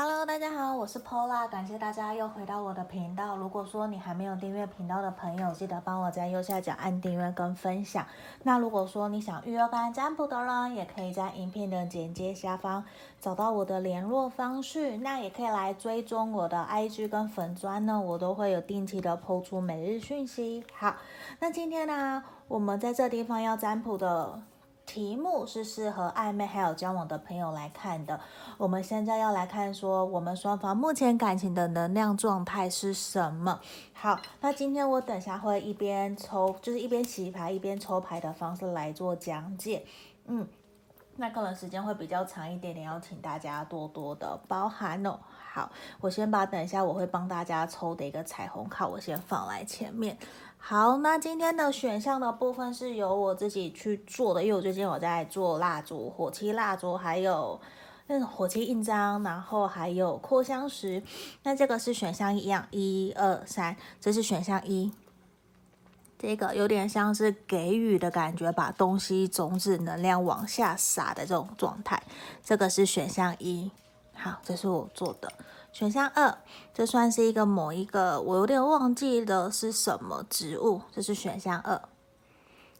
Hello，大家好，我是 Pola，感谢大家又回到我的频道。如果说你还没有订阅频道的朋友，记得帮我在右下角按订阅跟分享。那如果说你想预约个案占卜的人，也可以在影片的简介下方找到我的联络方式。那也可以来追踪我的 IG 跟粉砖呢，我都会有定期的 po 出每日讯息。好，那今天呢，我们在这地方要占卜的。题目是适合暧昧还有交往的朋友来看的。我们现在要来看说，我们双方目前感情的能量状态是什么？好，那今天我等下会一边抽，就是一边洗牌一边抽牌的方式来做讲解。嗯，那可能时间会比较长一点点，要请大家多多的包涵哦。好，我先把等一下我会帮大家抽的一个彩虹卡，我先放来前面。好，那今天的选项的部分是由我自己去做的，因为我最近我在做蜡烛、火漆蜡烛，还有那种火漆印章，然后还有扩香石。那这个是选项一样，一二三，这是选项一。这个有点像是给予的感觉，把东西种子能量往下撒的这种状态。这个是选项一。好，这是我做的。选项二，这算是一个某一个，我有点忘记了是什么植物。这是选项二，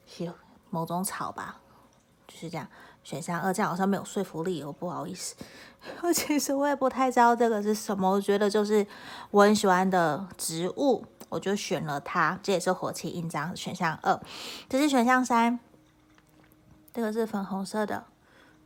是某种草吧，就是这样。选项二这样好像没有说服力，我不好意思。我其实我也不太知道这个是什么，我觉得就是我很喜欢的植物，我就选了它。这也是火漆印章，选项二。这是选项三，这个是粉红色的。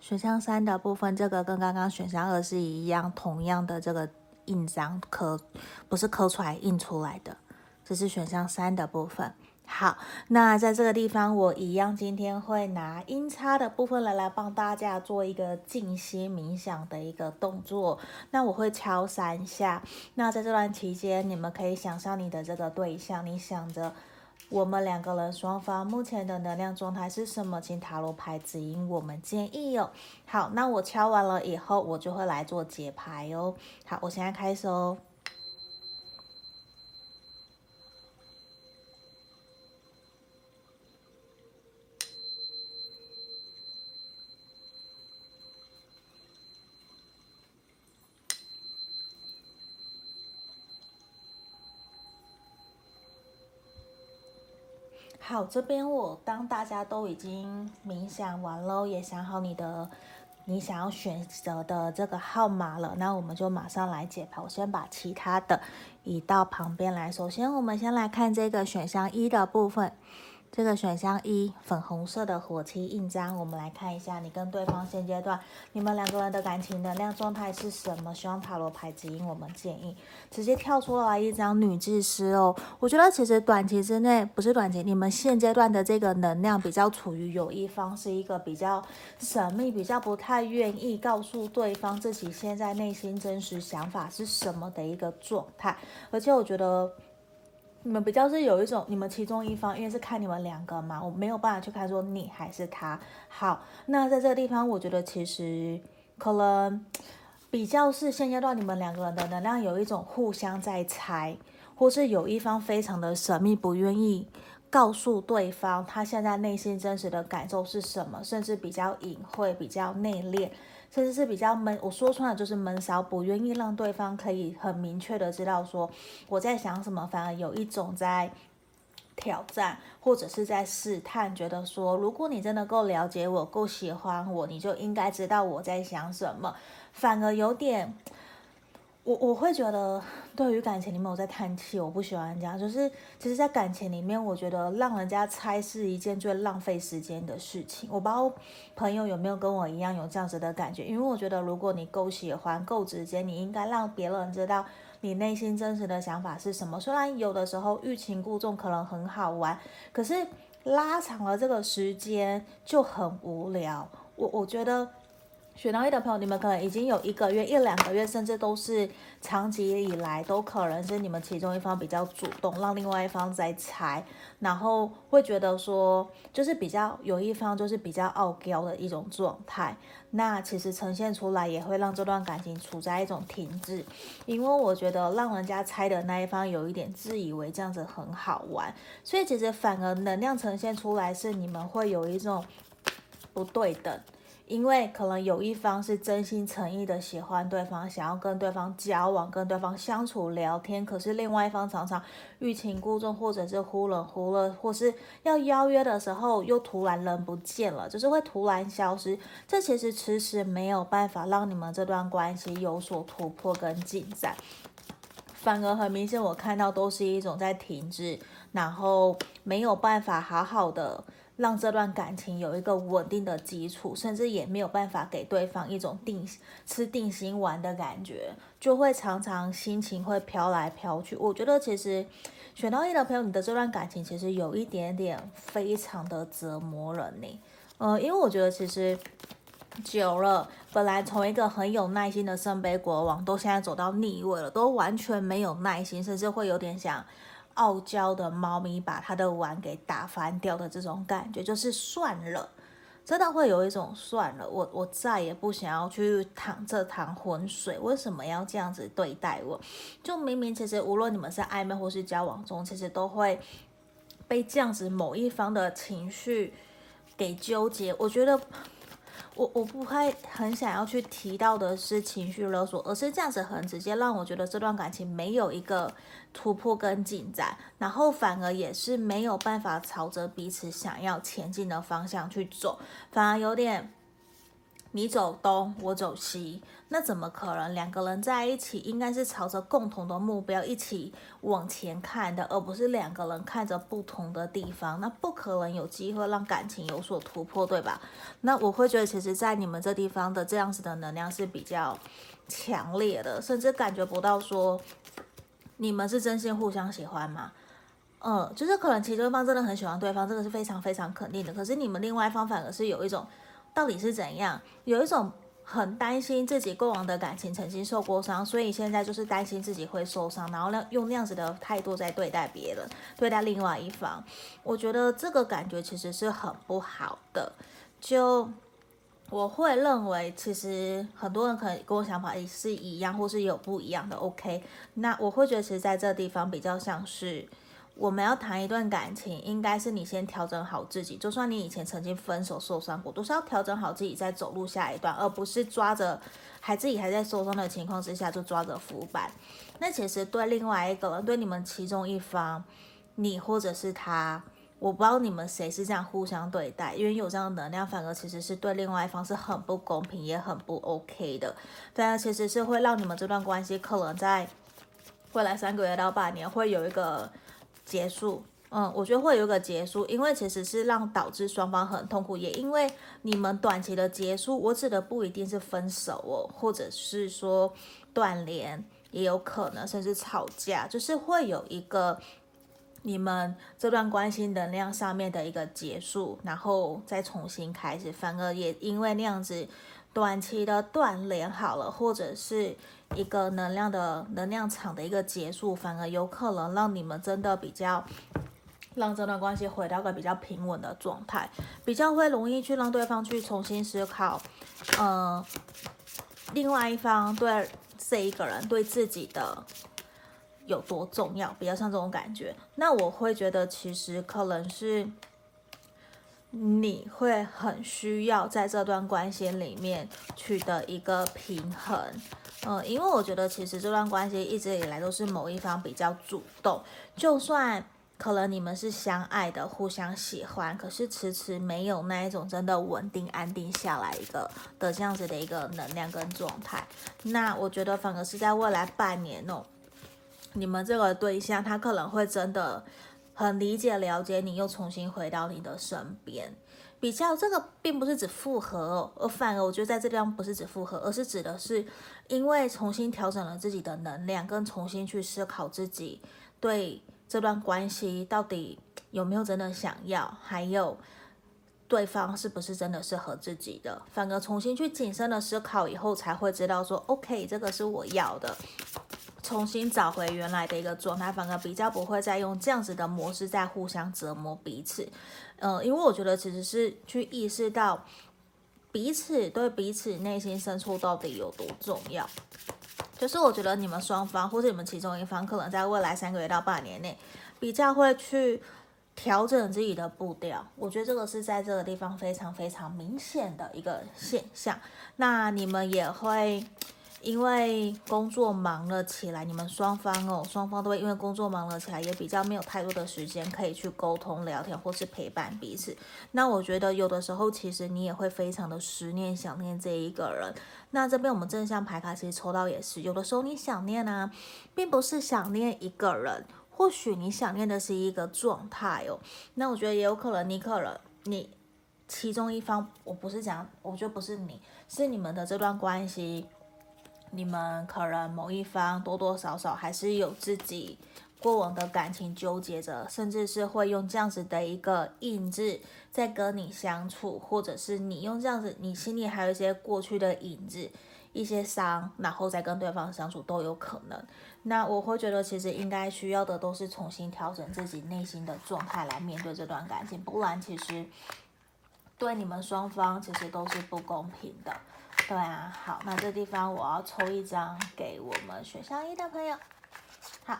选项三的部分，这个跟刚刚选项二是一样，同样的这个印章刻，不是刻出来印出来的，这是选项三的部分。好，那在这个地方，我一样今天会拿音叉的部分来来帮大家做一个静心冥想的一个动作。那我会敲三下。那在这段期间，你们可以想象你的这个对象，你想着。我们两个人双方目前的能量状态是什么？请塔罗牌指引我们建议哦。好，那我敲完了以后，我就会来做解牌哦。好，我现在开始哦。好，这边我当大家都已经冥想完了，也想好你的你想要选择的这个号码了，那我们就马上来解牌。我先把其他的移到旁边来。首先，我们先来看这个选项一的部分。这个选项一，粉红色的火漆印章，我们来看一下你跟对方现阶段你们两个人的感情能量状态是什么？希望塔罗牌指引我们建议。直接跳出来一张女祭司哦，我觉得其实短期之内不是短期，你们现阶段的这个能量比较处于有一方是一个比较神秘，比较不太愿意告诉对方自己现在内心真实想法是什么的一个状态，而且我觉得。你们比较是有一种，你们其中一方，因为是看你们两个嘛，我没有办法去看说你还是他。好，那在这个地方，我觉得其实可能比较是现阶段你们两个人的能量有一种互相在猜，或是有一方非常的神秘，不愿意告诉对方他现在内心真实的感受是什么，甚至比较隐晦，比较内敛。甚至是比较闷，我说穿了就是闷骚，不愿意让对方可以很明确的知道说我在想什么，反而有一种在挑战或者是在试探，觉得说如果你真的够了解我，够喜欢我，你就应该知道我在想什么，反而有点。我我会觉得，对于感情里面我在叹气，我不喜欢这样。就是其实，在感情里面，我觉得让人家猜是一件最浪费时间的事情。我不知道朋友有没有跟我一样有这样子的感觉，因为我觉得，如果你够喜欢、够直接，你应该让别人知道你内心真实的想法是什么。虽然有的时候欲擒故纵可能很好玩，可是拉长了这个时间就很无聊。我我觉得。选到一的朋友，你们可能已经有一个月、一两个月，甚至都是长期以来，都可能是你们其中一方比较主动，让另外一方在猜，然后会觉得说，就是比较有一方就是比较傲娇的一种状态。那其实呈现出来也会让这段感情处在一种停滞，因为我觉得让人家猜的那一方有一点自以为这样子很好玩，所以其实反而能量呈现出来是你们会有一种不对等。因为可能有一方是真心诚意的喜欢对方，想要跟对方交往、跟对方相处、聊天，可是另外一方常常欲擒故纵，或者是忽冷忽热，或是要邀约的时候又突然人不见了，就是会突然消失。这其实迟迟没有办法让你们这段关系有所突破跟进展，反而很明显，我看到都是一种在停滞，然后没有办法好好的。让这段感情有一个稳定的基础，甚至也没有办法给对方一种定吃定心丸的感觉，就会常常心情会飘来飘去。我觉得其实选到一的朋友，你的这段感情其实有一点点非常的折磨人呢。呃，因为我觉得其实久了，本来从一个很有耐心的圣杯国王，都现在走到逆位了，都完全没有耐心，甚至会有点想。傲娇的猫咪把它的碗给打翻掉的这种感觉，就是算了，真的会有一种算了，我我再也不想要去淌这趟浑水，为什么要这样子对待我？就明明其实无论你们是暧昧或是交往中，其实都会被这样子某一方的情绪给纠结，我觉得。我我不会很想要去提到的是情绪勒索，而是这样子很直接让我觉得这段感情没有一个突破跟进展，然后反而也是没有办法朝着彼此想要前进的方向去走，反而有点。你走东，我走西，那怎么可能？两个人在一起应该是朝着共同的目标一起往前看的，而不是两个人看着不同的地方。那不可能有机会让感情有所突破，对吧？那我会觉得，其实，在你们这地方的这样子的能量是比较强烈的，甚至感觉不到说你们是真心互相喜欢吗？嗯，就是可能其中一方真的很喜欢对方，这个是非常非常肯定的。可是你们另外一方反而是有一种。到底是怎样？有一种很担心自己过往的感情曾经受过伤，所以现在就是担心自己会受伤，然后呢，用那样子的态度在对待别人，对待另外一方。我觉得这个感觉其实是很不好的。就我会认为，其实很多人可能跟我想法也是一样，或是有不一样的。OK，那我会觉得，其实在这地方比较像是。我们要谈一段感情，应该是你先调整好自己。就算你以前曾经分手受伤过，都是要调整好自己再走入下一段，而不是抓着还自己还在受伤的情况之下就抓着浮板。那其实对另外一个人，对你们其中一方，你或者是他，我不知道你们谁是这样互相对待，因为有这样的能量，反而其实是对另外一方是很不公平，也很不 OK 的。对啊，其实是会让你们这段关系可能在未来三个月到半年会有一个。结束，嗯，我觉得会有一个结束，因为其实是让导致双方很痛苦，也因为你们短期的结束，我指的不一定是分手哦，或者是说断联，也有可能甚至吵架，就是会有一个你们这段关系能量上面的一个结束，然后再重新开始，反而也因为那样子。短期的断联好了，或者是一个能量的能量场的一个结束，反而有可能让你们真的比较让这段关系回到个比较平稳的状态，比较会容易去让对方去重新思考，呃，另外一方对这一个人对自己的有多重要，比较像这种感觉。那我会觉得其实可能是。你会很需要在这段关系里面取得一个平衡，嗯，因为我觉得其实这段关系一直以来都是某一方比较主动，就算可能你们是相爱的、互相喜欢，可是迟迟没有那一种真的稳定安定下来一个的这样子的一个能量跟状态。那我觉得反而是在未来半年哦，你们这个对象他可能会真的。很理解、了解你，又重新回到你的身边。比较这个并不是指复合，而反而我觉得在这地方不是指复合，而是指的是因为重新调整了自己的能量，跟重新去思考自己对这段关系到底有没有真的想要，还有对方是不是真的适合自己的。反而重新去谨慎的思考以后，才会知道说，OK，这个是我要的。重新找回原来的一个状态，反而比较不会再用这样子的模式在互相折磨彼此。嗯、呃，因为我觉得其实是去意识到彼此对彼此内心深处到底有多重要。就是我觉得你们双方或者你们其中一方，可能在未来三个月到半年内，比较会去调整自己的步调，我觉得这个是在这个地方非常非常明显的一个现象。那你们也会因为工作忙了起来，你们双方哦，双方都会因为工作忙了起来，也比较没有太多的时间可以去沟通、聊天或是陪伴彼此。那我觉得有的时候其实你也会非常的思念、想念这一个人。那这边我们正向牌卡其实抽到也是，有的时候你想念啊，并不是想念一个人。或许你想念的是一个状态哦，那我觉得也有可能，你可能你其中一方，我不是讲，我觉得不是你，是你们的这段关系，你们可能某一方多多少少还是有自己过往的感情纠结着，甚至是会用这样子的一个印子在跟你相处，或者是你用这样子，你心里还有一些过去的影子。一些伤，然后再跟对方相处都有可能。那我会觉得，其实应该需要的都是重新调整自己内心的状态来面对这段感情，不然其实对你们双方其实都是不公平的。对啊，好，那这地方我要抽一张给我们选项一的朋友。好，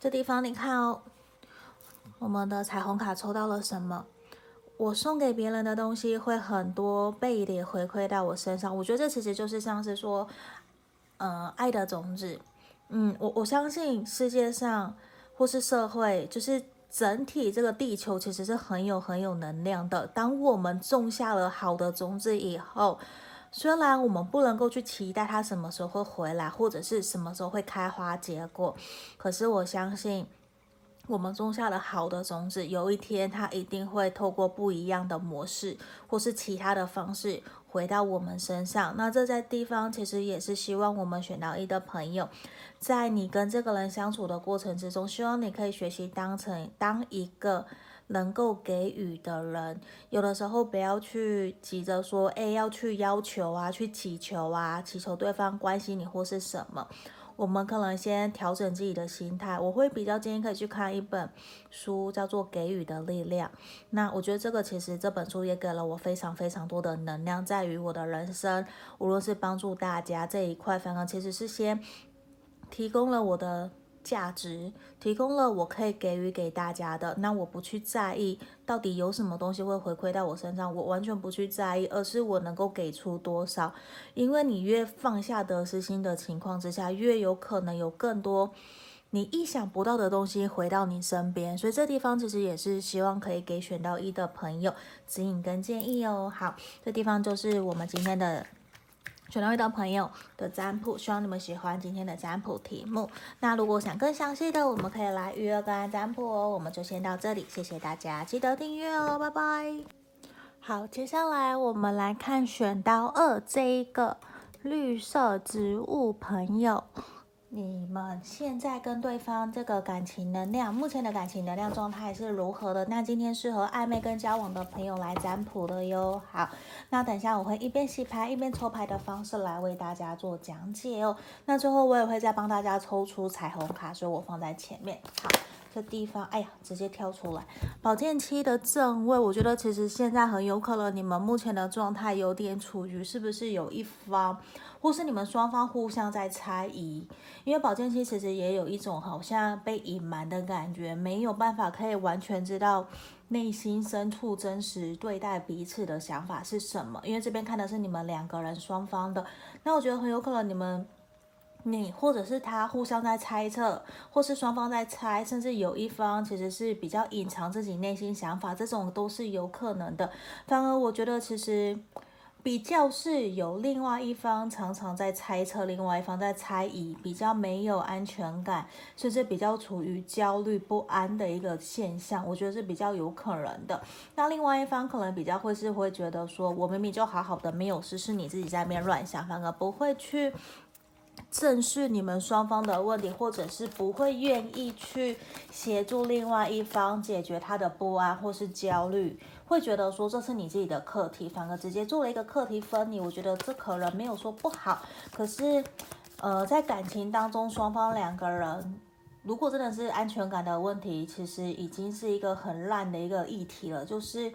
这地方你看哦，我们的彩虹卡抽到了什么？我送给别人的东西会很多倍的回馈到我身上，我觉得这其实就是像是说，呃，爱的种子。嗯，我我相信世界上或是社会，就是整体这个地球其实是很有很有能量的。当我们种下了好的种子以后，虽然我们不能够去期待它什么时候会回来，或者是什么时候会开花结果，可是我相信。我们种下了好的种子，有一天它一定会透过不一样的模式，或是其他的方式回到我们身上。那这在地方其实也是希望我们选到一的朋友，在你跟这个人相处的过程之中，希望你可以学习当成当一个能够给予的人。有的时候不要去急着说，哎，要去要求啊，去祈求啊，祈求对方关心你或是什么。我们可能先调整自己的心态，我会比较建议可以去看一本书，叫做《给予的力量》。那我觉得这个其实这本书也给了我非常非常多的能量，在于我的人生，无论是帮助大家这一块，反而其实是先提供了我的。价值提供了，我可以给予给大家的，那我不去在意到底有什么东西会回馈到我身上，我完全不去在意，而是我能够给出多少。因为你越放下得失心的情况之下，越有可能有更多你意想不到的东西回到你身边。所以这地方其实也是希望可以给选到一的朋友指引跟建议哦。好，这地方就是我们今天的。选到一的朋友的占卜，希望你们喜欢今天的占卜题目。那如果想更详细的，我们可以来预约个案占卜哦。我们就先到这里，谢谢大家，记得订阅哦，拜拜。好，接下来我们来看选到二这一个绿色植物朋友。你们现在跟对方这个感情能量，目前的感情能量状态是如何的？那今天是和暧昧跟交往的朋友来占卜的哟。好，那等下我会一边洗牌一边抽牌的方式来为大家做讲解哦。那最后我也会再帮大家抽出彩虹卡，所以我放在前面。好，这地方，哎呀，直接跳出来，宝剑七的正位，我觉得其实现在很有可能你们目前的状态有点处于，是不是有一方？或是你们双方互相在猜疑，因为宝剑七其实也有一种好像被隐瞒的感觉，没有办法可以完全知道内心深处真实对待彼此的想法是什么。因为这边看的是你们两个人双方的，那我觉得很有可能你们你或者是他互相在猜测，或是双方在猜，甚至有一方其实是比较隐藏自己内心想法，这种都是有可能的。反而我觉得其实。比较是有另外一方常常在猜测，另外一方在猜疑，比较没有安全感，甚至比较处于焦虑不安的一个现象，我觉得是比较有可能的。那另外一方可能比较会是会觉得说，我明明就好好的，没有事，是你自己在那边乱想，反而不会去正视你们双方的问题，或者是不会愿意去协助另外一方解决他的不安或是焦虑。会觉得说这是你自己的课题，反而直接做了一个课题分离。我觉得这可能没有说不好，可是，呃，在感情当中，双方两个人如果真的是安全感的问题，其实已经是一个很烂的一个议题了。就是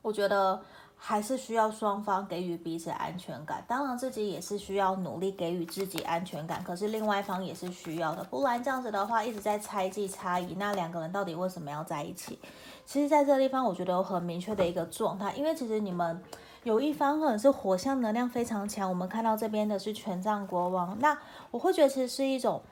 我觉得还是需要双方给予彼此安全感，当然自己也是需要努力给予自己安全感，可是另外一方也是需要的，不然这样子的话一直在猜忌差异，那两个人到底为什么要在一起？其实在这个地方，我觉得有很明确的一个状态，因为其实你们有一方可能是火象能量非常强，我们看到这边的是权杖国王，那我会觉得其实是一种。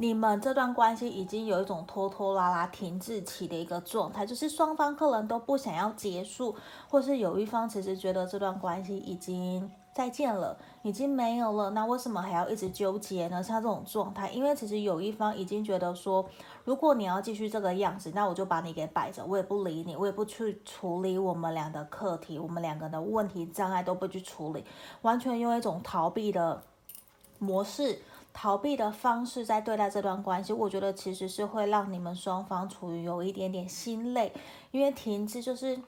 你们这段关系已经有一种拖拖拉拉、停滞期的一个状态，就是双方可能都不想要结束，或是有一方其实觉得这段关系已经再见了，已经没有了，那为什么还要一直纠结呢？像这种状态，因为其实有一方已经觉得说，如果你要继续这个样子，那我就把你给摆着，我也不理你，我也不去处理我们俩的课题，我们两个的问题障碍都不去处理，完全用一种逃避的模式。逃避的方式在对待这段关系，我觉得其实是会让你们双方处于有一点点心累，因为停滞就是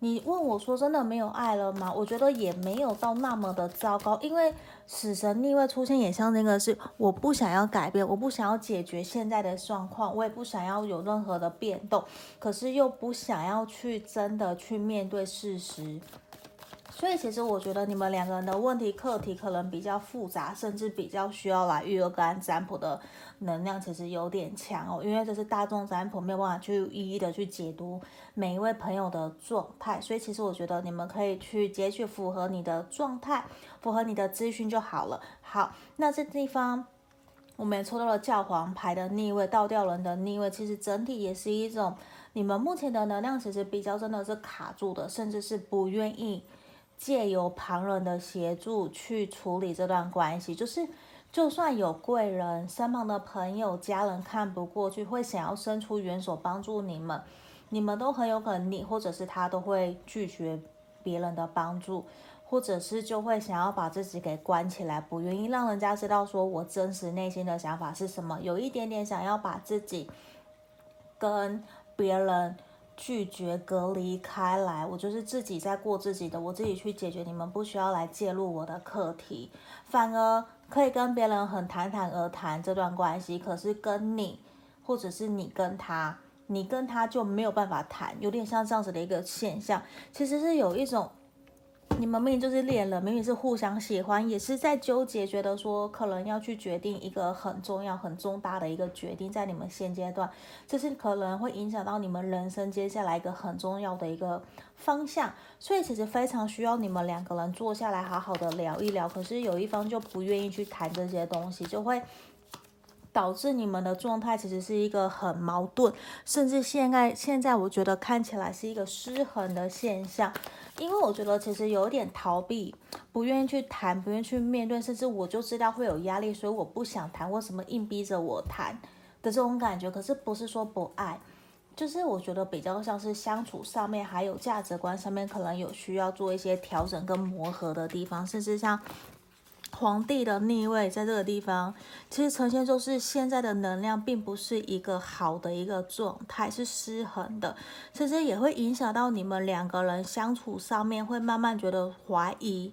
你问我说真的没有爱了吗？我觉得也没有到那么的糟糕，因为死神逆位出现也像那个是我不想要改变，我不想要解决现在的状况，我也不想要有任何的变动，可是又不想要去真的去面对事实。所以其实我觉得你们两个人的问题课题可能比较复杂，甚至比较需要来育儿个案占卜的能量，其实有点强哦。因为这是大众占卜，没有办法去一一的去解读每一位朋友的状态。所以其实我觉得你们可以去截取符合你的状态、符合你的资讯就好了。好，那这地方我们也抽到了教皇牌的逆位、倒吊人的逆位，其实整体也是一种你们目前的能量其实比较真的是卡住的，甚至是不愿意。借由旁人的协助去处理这段关系，就是就算有贵人、身旁的朋友、家人看不过去，会想要伸出援手帮助你们，你们都很有可能，你或者是他都会拒绝别人的帮助，或者是就会想要把自己给关起来，不愿意让人家知道说我真实内心的想法是什么，有一点点想要把自己跟别人。拒绝隔离开来，我就是自己在过自己的，我自己去解决，你们不需要来介入我的课题，反而可以跟别人很坦坦而谈这段关系。可是跟你，或者是你跟他，你跟他就没有办法谈，有点像这样子的一个现象，其实是有一种。你们明明就是恋人，明明是互相喜欢，也是在纠结，觉得说可能要去决定一个很重要、很重大的一个决定，在你们现阶段，这是可能会影响到你们人生接下来一个很重要的一个方向，所以其实非常需要你们两个人坐下来好好的聊一聊。可是有一方就不愿意去谈这些东西，就会导致你们的状态其实是一个很矛盾，甚至现在现在我觉得看起来是一个失衡的现象。因为我觉得其实有点逃避，不愿意去谈，不愿意去面对，甚至我就知道会有压力，所以我不想谈。为什么硬逼着我谈的这种感觉？可是不是说不爱，就是我觉得比较像是相处上面还有价值观上面可能有需要做一些调整跟磨合的地方，甚至像。皇帝的逆位在这个地方，其实呈现就是现在的能量并不是一个好的一个状态，是失衡的，其实也会影响到你们两个人相处上面，会慢慢觉得怀疑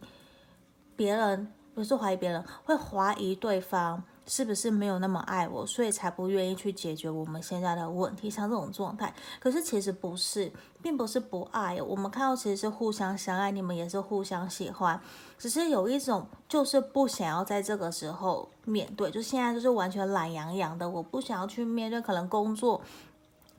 别人，不是怀疑别人，会怀疑对方。是不是没有那么爱我，所以才不愿意去解决我们现在的问题？像这种状态，可是其实不是，并不是不爱。我们看到其实是互相相爱，你们也是互相喜欢，只是有一种就是不想要在这个时候面对，就现在就是完全懒洋洋的，我不想要去面对可能工作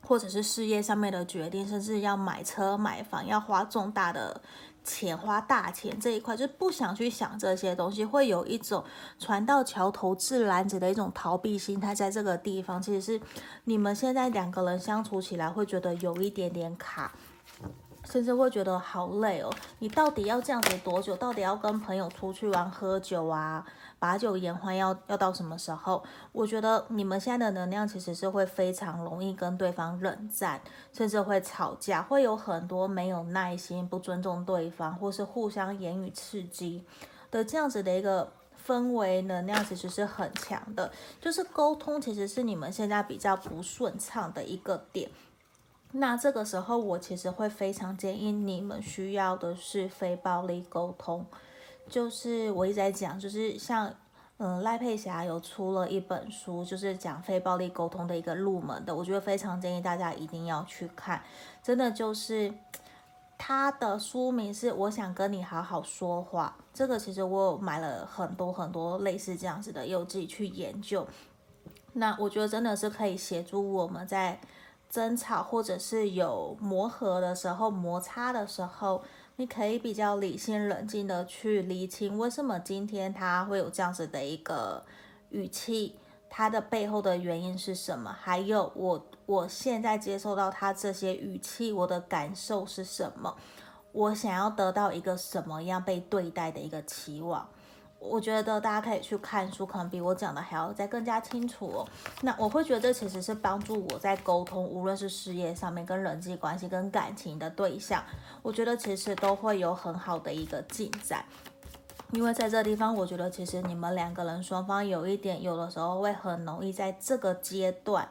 或者是事业上面的决定，甚至要买车买房，要花重大的。钱花大钱这一块，就不想去想这些东西，会有一种船到桥头自然直的一种逃避心态，在这个地方，其实是你们现在两个人相处起来会觉得有一点点卡。甚至会觉得好累哦，你到底要这样子多久？到底要跟朋友出去玩喝酒啊，把酒言欢要要到什么时候？我觉得你们现在的能量其实是会非常容易跟对方冷战，甚至会吵架，会有很多没有耐心、不尊重对方，或是互相言语刺激的这样子的一个氛围能量，其实是很强的。就是沟通其实是你们现在比较不顺畅的一个点。那这个时候，我其实会非常建议你们需要的是非暴力沟通，就是我一直在讲，就是像嗯赖佩霞有出了一本书，就是讲非暴力沟通的一个入门的，我觉得非常建议大家一定要去看，真的就是。他的书名是《我想跟你好好说话》，这个其实我有买了很多很多类似这样子的，又自己去研究。那我觉得真的是可以协助我们在争吵或者是有磨合的时候、摩擦的时候，你可以比较理性冷静的去厘清为什么今天他会有这样子的一个语气，他的背后的原因是什么？还有我。我现在接受到他这些语气，我的感受是什么？我想要得到一个什么样被对待的一个期望？我觉得大家可以去看书，可能比我讲的还要再更加清楚哦。那我会觉得其实是帮助我在沟通，无论是事业上面、跟人际关系、跟感情的对象，我觉得其实都会有很好的一个进展。因为在这地方，我觉得其实你们两个人双方有一点，有的时候会很容易在这个阶段。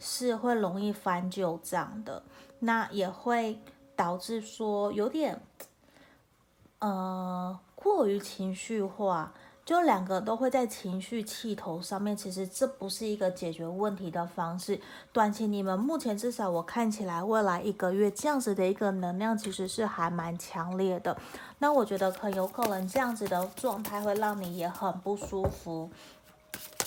是会容易翻旧账的，那也会导致说有点，呃，过于情绪化，就两个都会在情绪气头上面。其实这不是一个解决问题的方式。短期你们目前至少我看起来，未来一个月这样子的一个能量其实是还蛮强烈的。那我觉得很有可能这样子的状态会让你也很不舒服。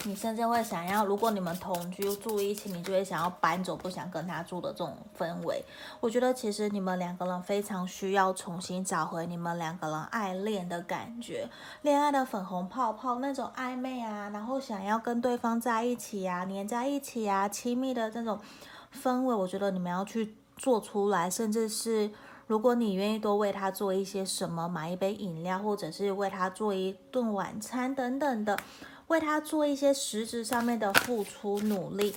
你甚至会想要，如果你们同居住一起，你就会想要搬走，不想跟他住的这种氛围。我觉得其实你们两个人非常需要重新找回你们两个人爱恋的感觉，恋爱的粉红泡泡那种暧昧啊，然后想要跟对方在一起啊，黏在一起啊，亲密的这种氛围，我觉得你们要去做出来，甚至是如果你愿意多为他做一些什么，买一杯饮料，或者是为他做一顿晚餐等等的。为他做一些实质上面的付出努力，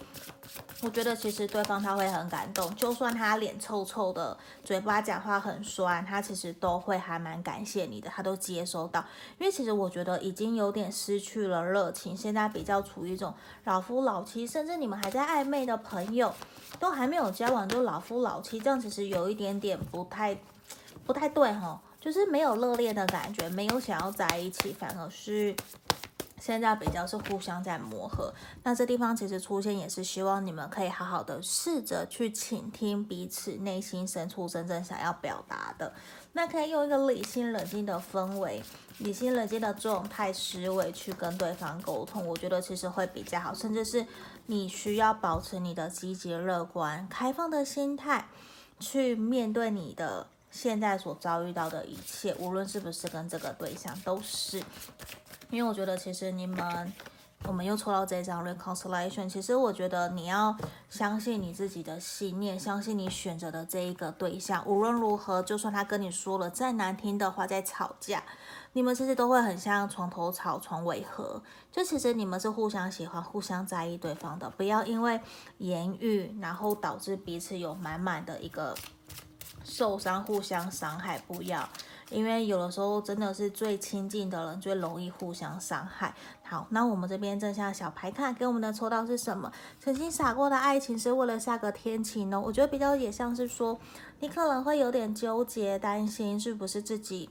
我觉得其实对方他会很感动，就算他脸臭臭的，嘴巴讲话很酸，他其实都会还蛮感谢你的，他都接收到。因为其实我觉得已经有点失去了热情，现在比较处于一种老夫老妻，甚至你们还在暧昧的朋友，都还没有交往就老夫老妻，这样其实有一点点不太不太对哈，就是没有热恋的感觉，没有想要在一起，反而是。现在比较是互相在磨合，那这地方其实出现也是希望你们可以好好的试着去倾听彼此内心深处真正想要表达的，那可以用一个理性冷静的氛围、理性冷静的状态思维去跟对方沟通，我觉得其实会比较好，甚至是你需要保持你的积极乐观、开放的心态去面对你的现在所遭遇到的一切，无论是不是跟这个对象都是。因为我觉得，其实你们，我们又抽到这张 reconciliation。其实我觉得你要相信你自己的信念，相信你选择的这一个对象，无论如何，就算他跟你说了再难听的话，在吵架，你们其实都会很像床头吵，床尾和。就其实你们是互相喜欢、互相在意对方的，不要因为言语，然后导致彼此有满满的一个受伤、互相伤害，不要。因为有的时候真的是最亲近的人最容易互相伤害。好，那我们这边正向小牌看给我们的抽到是什么？曾经傻过的爱情是为了下个天晴呢？我觉得比较也像是说，你可能会有点纠结，担心是不是自己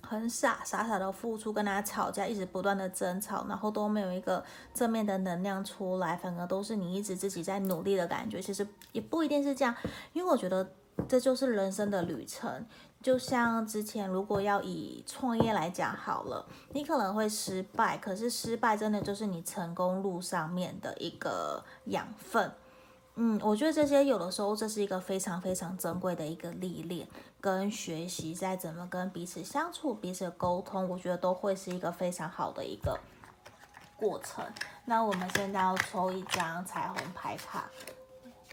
很傻傻傻的付出，跟他吵架，一直不断的争吵，然后都没有一个正面的能量出来，反而都是你一直自己在努力的感觉。其实也不一定是这样，因为我觉得这就是人生的旅程。就像之前，如果要以创业来讲好了，你可能会失败，可是失败真的就是你成功路上面的一个养分。嗯，我觉得这些有的时候这是一个非常非常珍贵的一个历练跟学习，在怎么跟彼此相处、彼此沟通，我觉得都会是一个非常好的一个过程。那我们现在要抽一张彩虹牌卡。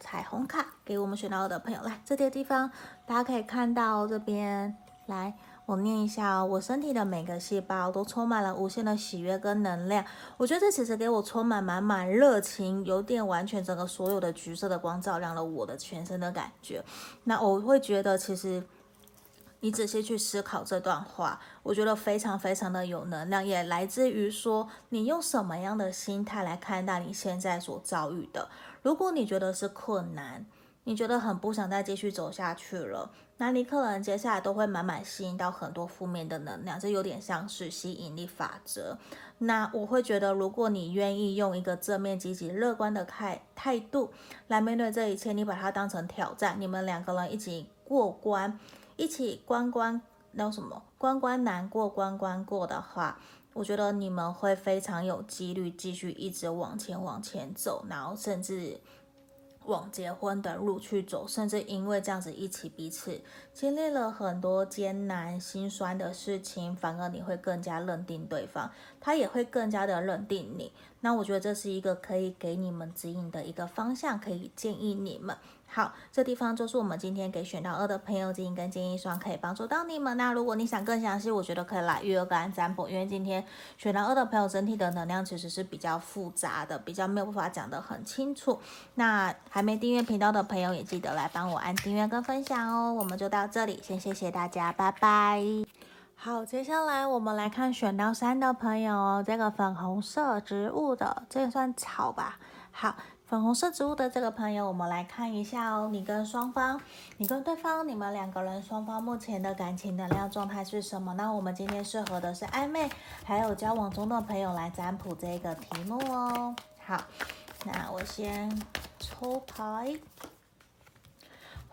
彩虹卡给我们选到的朋友，来这个地方，大家可以看到这边，来我念一下哦。我身体的每个细胞都充满了无限的喜悦跟能量。我觉得这其实给我充满满满热情，有点完全整个所有的橘色的光照亮了我的全身的感觉。那我会觉得，其实你仔细去思考这段话，我觉得非常非常的有能量，也来自于说你用什么样的心态来看待你现在所遭遇的。如果你觉得是困难，你觉得很不想再继续走下去了，那你可能接下来都会满满吸引到很多负面的能量，这有点像是吸引力法则。那我会觉得，如果你愿意用一个正面、积极、乐观的态态度来面对这一切，你把它当成挑战，你们两个人一起过关，一起关关那什么关关难过关关过的话，我觉得你们会非常有几率继续一直往前往前走，然后甚至。往结婚的路去走，甚至因为这样子一起彼此经历了很多艰难心酸的事情，反而你会更加认定对方，他也会更加的认定你。那我觉得这是一个可以给你们指引的一个方向，可以建议你们。好，这地方就是我们今天给选到二的朋友建议跟建议，双可以帮助到你们。那如果你想更详细，我觉得可以来预约个案占卜，因为今天选到二的朋友整体的能量其实是比较复杂的，比较没有办法讲得很清楚。那还没订阅频道的朋友也记得来帮我按订阅跟分享哦。我们就到这里，先谢谢大家，拜拜。好，接下来我们来看选到三的朋友哦，这个粉红色植物的，这个算草吧？好。粉红色植物的这个朋友，我们来看一下哦。你跟双方，你跟对方，你们两个人双方目前的感情能量状态是什么？那我们今天适合的是暧昧还有交往中的朋友来占卜这个题目哦。好，那我先抽牌。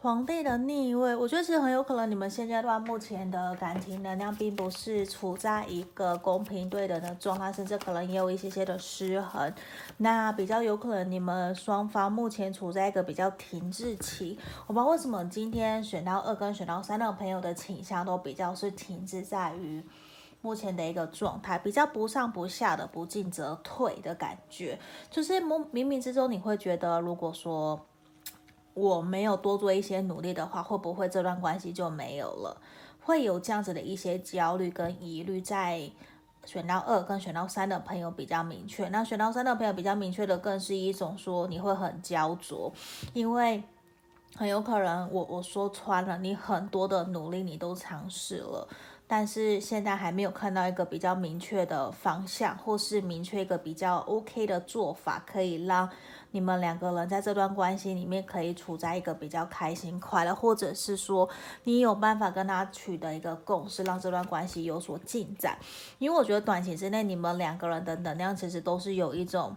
皇帝的逆位，我觉得其实很有可能你们现阶段目前的感情能量并不是处在一个公平对等的状态，甚至可能也有一些些的失衡。那比较有可能你们双方目前处在一个比较停滞期。我不知道为什么今天选到二跟选到三的朋友的倾向都比较是停滞在于目前的一个状态，比较不上不下的，不进则退的感觉。就是冥冥之中你会觉得，如果说。我没有多做一些努力的话，会不会这段关系就没有了？会有这样子的一些焦虑跟疑虑，在选到二跟选到三的朋友比较明确。那选到三的朋友比较明确的，更是一种说你会很焦灼，因为很有可能我我说穿了，你很多的努力你都尝试了，但是现在还没有看到一个比较明确的方向，或是明确一个比较 OK 的做法，可以让。你们两个人在这段关系里面可以处在一个比较开心快乐，或者是说你有办法跟他取得一个共识，让这段关系有所进展。因为我觉得短期之内你们两个人的能量其实都是有一种。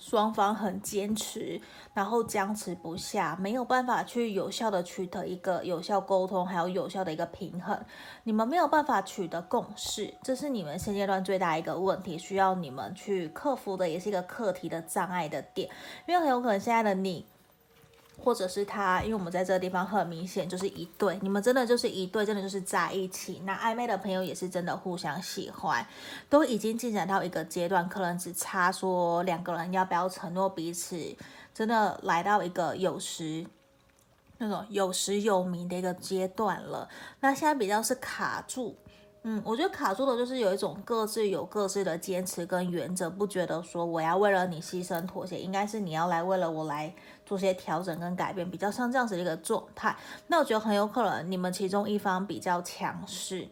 双方很坚持，然后僵持不下，没有办法去有效的取得一个有效沟通，还有有效的一个平衡。你们没有办法取得共识，这是你们现阶段最大一个问题，需要你们去克服的，也是一个课题的障碍的点。因为很有可能现在的你。或者是他，因为我们在这个地方很明显就是一对，你们真的就是一对，真的就是在一起。那暧昧的朋友也是真的互相喜欢，都已经进展到一个阶段，可能只差说两个人要不要承诺彼此，真的来到一个有时那种有实有名的一个阶段了。那现在比较是卡住。嗯，我觉得卡住的就是有一种各自有各自的坚持跟原则，不觉得说我要为了你牺牲妥协，应该是你要来为了我来做些调整跟改变，比较像这样子的一个状态。那我觉得很有可能你们其中一方比较强势，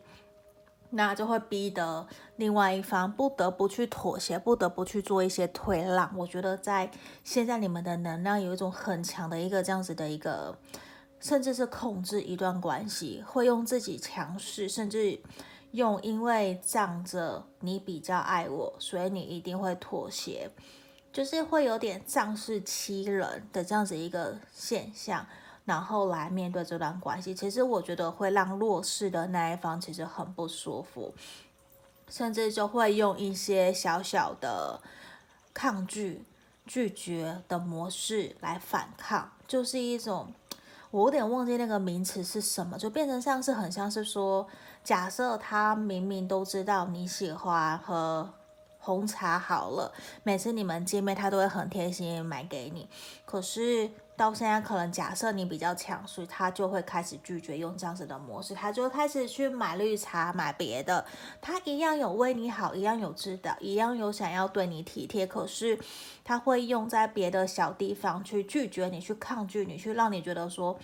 那就会逼得另外一方不得不去妥协，不得不去做一些退让。我觉得在现在你们的能量有一种很强的一个这样子的一个，甚至是控制一段关系，会用自己强势，甚至。用，因为仗着你比较爱我，所以你一定会妥协，就是会有点仗势欺人的这样子一个现象，然后来面对这段关系。其实我觉得会让弱势的那一方其实很不舒服，甚至就会用一些小小的抗拒、拒绝的模式来反抗，就是一种我有点忘记那个名词是什么，就变成像是很像是说。假设他明明都知道你喜欢喝红茶好了，每次你们见面他都会很贴心买给你。可是到现在，可能假设你比较强势，他就会开始拒绝用这样子的模式，他就开始去买绿茶、买别的。他一样有为你好，一样有知道，一样有想要对你体贴。可是他会用在别的小地方去拒绝你，去抗拒你，去让你觉得说。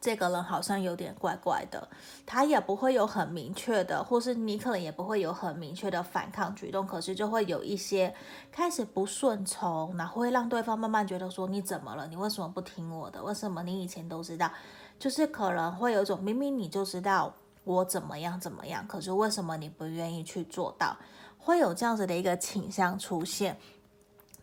这个人好像有点怪怪的，他也不会有很明确的，或是你可能也不会有很明确的反抗举动，可是就会有一些开始不顺从，然后会让对方慢慢觉得说，你怎么了？你为什么不听我的？为什么你以前都知道？就是可能会有一种明明你就知道我怎么样怎么样，可是为什么你不愿意去做到？会有这样子的一个倾向出现。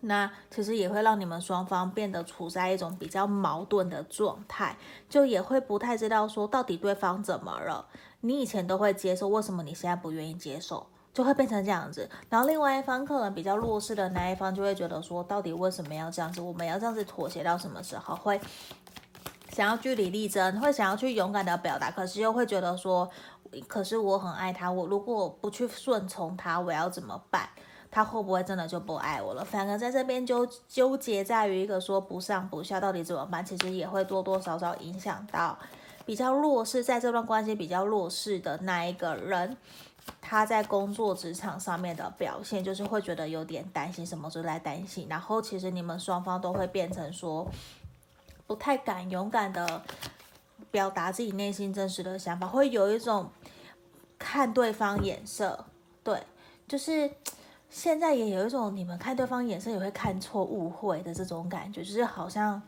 那其实也会让你们双方变得处在一种比较矛盾的状态，就也会不太知道说到底对方怎么了。你以前都会接受，为什么你现在不愿意接受？就会变成这样子。然后另外一方可能比较弱势的那一方就会觉得说，到底为什么要这样子？我们要这样子妥协到什么时候？会想要据理力争，会想要去勇敢的表达，可是又会觉得说，可是我很爱他，我如果不去顺从他，我要怎么办？他会不会真的就不爱我了？反而在这边纠纠结在于一个说不上不下，到底怎么办？其实也会多多少少影响到比较弱势，在这段关系比较弱势的那一个人，他在工作职场上面的表现，就是会觉得有点担心，什么都在担心。然后其实你们双方都会变成说不太敢勇敢的表达自己内心真实的想法，会有一种看对方眼色，对，就是。现在也有一种你们看对方眼神也会看错、误会的这种感觉，就是好像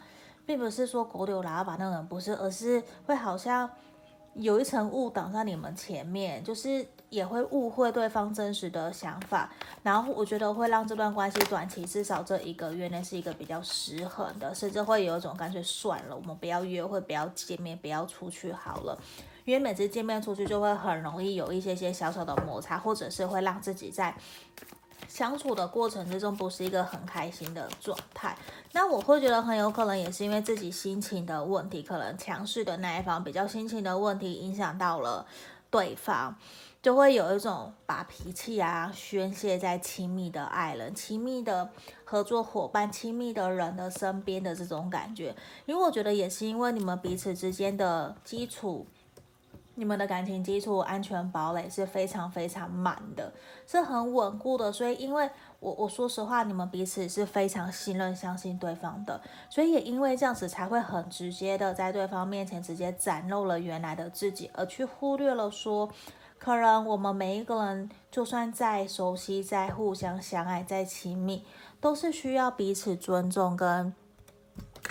并不是说狗丢喇叭那个人不是，而是会好像有一层雾挡在你们前面，就是也会误会对方真实的想法。然后我觉得会让这段关系短期至少这一个月内是一个比较失衡的，甚至会有一种干脆算了，我们不要约会，不要见面，不要出去好了。因为每次见面出去就会很容易有一些些小小的摩擦，或者是会让自己在。相处的过程之中不是一个很开心的状态，那我会觉得很有可能也是因为自己心情的问题，可能强势的那一方比较心情的问题影响到了对方，就会有一种把脾气啊宣泄在亲密的爱人、亲密的合作伙伴、亲密的人的身边的这种感觉，因为我觉得也是因为你们彼此之间的基础。你们的感情基础安全堡垒是非常非常满的，是很稳固的。所以，因为我我说实话，你们彼此是非常信任、相信对方的，所以也因为这样子才会很直接的在对方面前直接展露了原来的自己，而去忽略了说，可能我们每一个人就算再熟悉、再互相相爱、再亲密，都是需要彼此尊重跟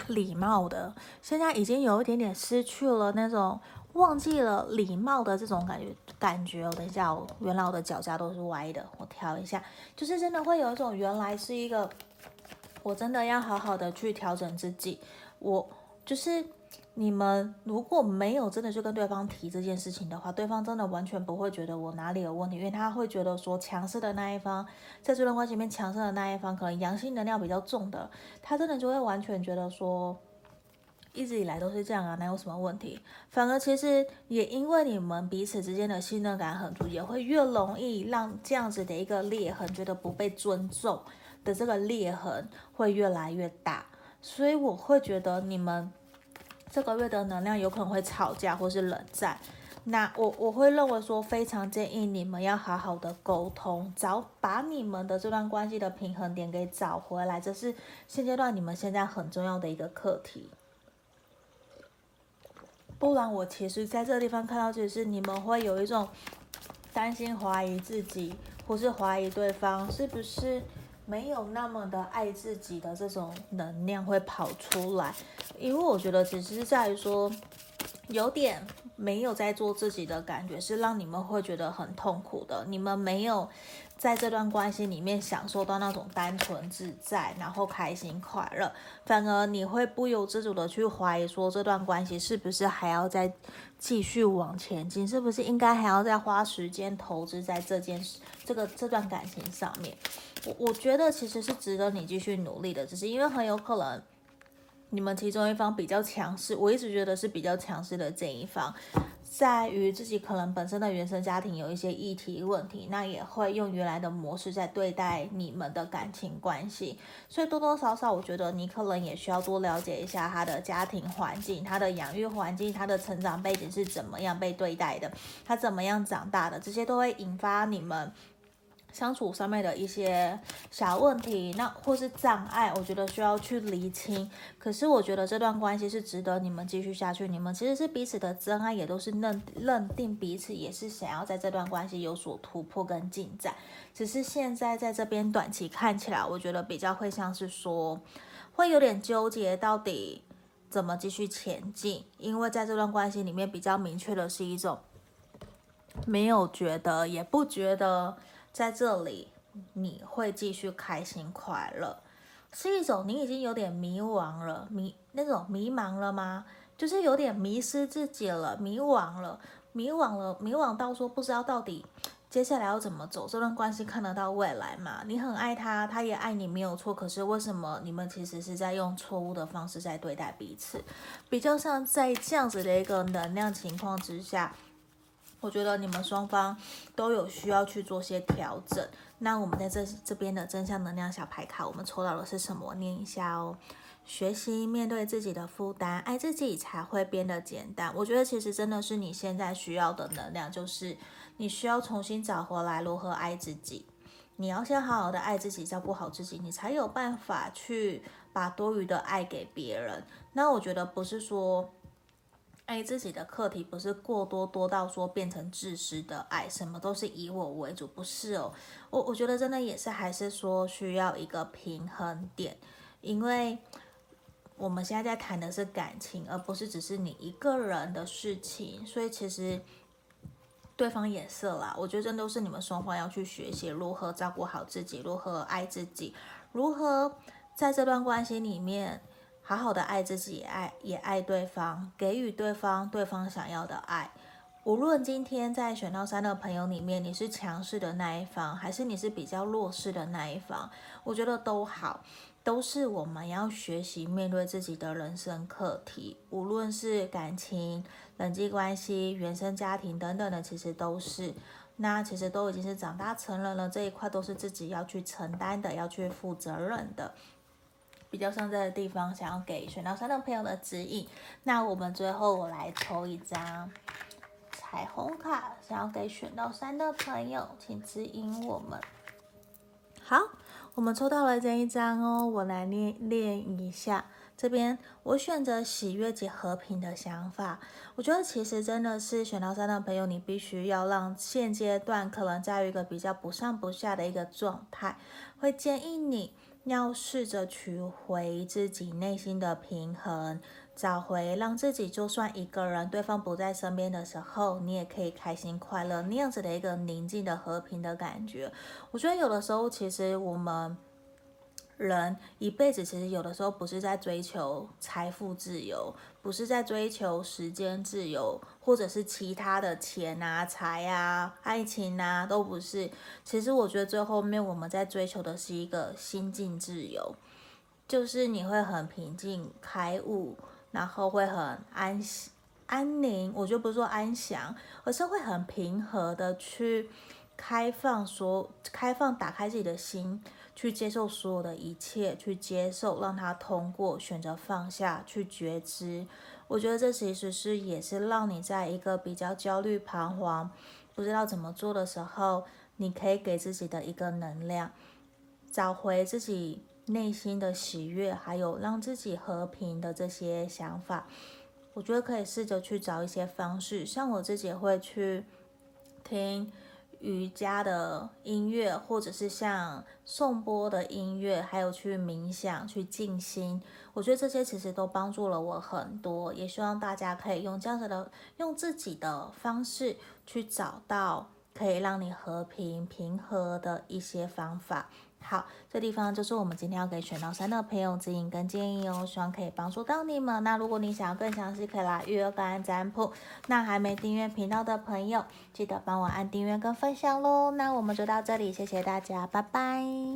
礼貌的。现在已经有一点点失去了那种。忘记了礼貌的这种感觉，感觉。我等一下，我原来我的脚架都是歪的，我调一下。就是真的会有一种，原来是一个，我真的要好好的去调整自己。我就是你们如果没有真的去跟对方提这件事情的话，对方真的完全不会觉得我哪里有问题，因为他会觉得说强势的那一方，在这段关系里面强势的那一方，可能阳性能量比较重的，他真的就会完全觉得说。一直以来都是这样啊，哪有什么问题？反而其实也因为你们彼此之间的信任感很足，也会越容易让这样子的一个裂痕，觉得不被尊重的这个裂痕会越来越大。所以我会觉得你们这个月的能量有可能会吵架或是冷战。那我我会认为说，非常建议你们要好好的沟通，找把你们的这段关系的平衡点给找回来，这是现阶段你们现在很重要的一个课题。不然，我其实在这个地方看到，就是你们会有一种担心、怀疑自己，或是怀疑对方是不是没有那么的爱自己的这种能量会跑出来。因为我觉得，只是在于说，有点没有在做自己的感觉，是让你们会觉得很痛苦的。你们没有。在这段关系里面享受到那种单纯自在，然后开心快乐，反而你会不由自主的去怀疑说，这段关系是不是还要再继续往前进，是不是应该还要再花时间投资在这件事、这个这段感情上面？我我觉得其实是值得你继续努力的，只是因为很有可能你们其中一方比较强势，我一直觉得是比较强势的这一方。在于自己可能本身的原生家庭有一些议题问题，那也会用原来的模式在对待你们的感情关系，所以多多少少，我觉得你可能也需要多了解一下他的家庭环境、他的养育环境、他的成长背景是怎么样被对待的，他怎么样长大的，这些都会引发你们。相处上面的一些小问题，那或是障碍，我觉得需要去厘清。可是我觉得这段关系是值得你们继续下去。你们其实是彼此的真爱，也都是认认定彼此，也是想要在这段关系有所突破跟进展。只是现在在这边短期看起来，我觉得比较会像是说，会有点纠结，到底怎么继续前进。因为在这段关系里面，比较明确的是一种没有觉得，也不觉得。在这里，你会继续开心快乐，是一种你已经有点迷惘了，迷那种迷茫了吗？就是有点迷失自己了，迷惘了，迷惘了，迷惘到说不知道到底接下来要怎么走，这段关系看得到未来吗？你很爱他，他也爱你，没有错。可是为什么你们其实是在用错误的方式在对待彼此？比较像在这样子的一个能量情况之下。我觉得你们双方都有需要去做些调整。那我们在这这边的正向能量小牌卡，我们抽到的是什么？念一下哦。学习面对自己的负担，爱自己才会变得简单。我觉得其实真的是你现在需要的能量，就是你需要重新找回来如何爱自己。你要先好好的爱自己，照顾好自己，你才有办法去把多余的爱给别人。那我觉得不是说。爱自己的课题不是过多多到说变成自私的爱，什么都是以我为主，不是哦。我我觉得真的也是，还是说需要一个平衡点，因为我们现在在谈的是感情，而不是只是你一个人的事情，所以其实对方也是啦。我觉得这都是你们双方要去学习如何照顾好自己，如何爱自己，如何在这段关系里面。好好的爱自己，爱也爱对方，给予对方对方想要的爱。无论今天在选到三的朋友里面，你是强势的那一方，还是你是比较弱势的那一方，我觉得都好，都是我们要学习面对自己的人生课题。无论是感情、人际关系、原生家庭等等的，其实都是。那其实都已经是长大成人了，这一块都是自己要去承担的，要去负责任的。比较像这个地方，想要给选到三的朋友的指引。那我们最后我来抽一张彩虹卡，想要给选到三的朋友，请指引我们。好，我们抽到了这一张哦，我来念念一下。这边我选择喜悦及和平的想法。我觉得其实真的是选到三的朋友，你必须要让现阶段可能在一个比较不上不下的一个状态，会建议你。要试着取回自己内心的平衡，找回让自己就算一个人，对方不在身边的时候，你也可以开心快乐那样子的一个宁静的和平的感觉。我觉得有的时候，其实我们。人一辈子其实有的时候不是在追求财富自由，不是在追求时间自由，或者是其他的钱啊、财啊、爱情啊，都不是。其实我觉得最后面我们在追求的是一个心境自由，就是你会很平静、开悟，然后会很安安宁。我就不是说安详，而是会很平和的去开放所，开放打开自己的心。去接受所有的一切，去接受，让他通过，选择放下，去觉知。我觉得这其实是也是让你在一个比较焦虑、彷徨、不知道怎么做的时候，你可以给自己的一个能量，找回自己内心的喜悦，还有让自己和平的这些想法。我觉得可以试着去找一些方式，像我自己会去听。瑜伽的音乐，或者是像颂钵的音乐，还有去冥想、去静心，我觉得这些其实都帮助了我很多。也希望大家可以用这样子的，用自己的方式去找到可以让你和平、平和的一些方法。好，这地方就是我们今天要给选到三的朋友指引跟建议哦，希望可以帮助到你们。那如果你想要更详细，可以来预约个案占卜。那还没订阅频道的朋友，记得帮我按订阅跟分享喽。那我们就到这里，谢谢大家，拜拜。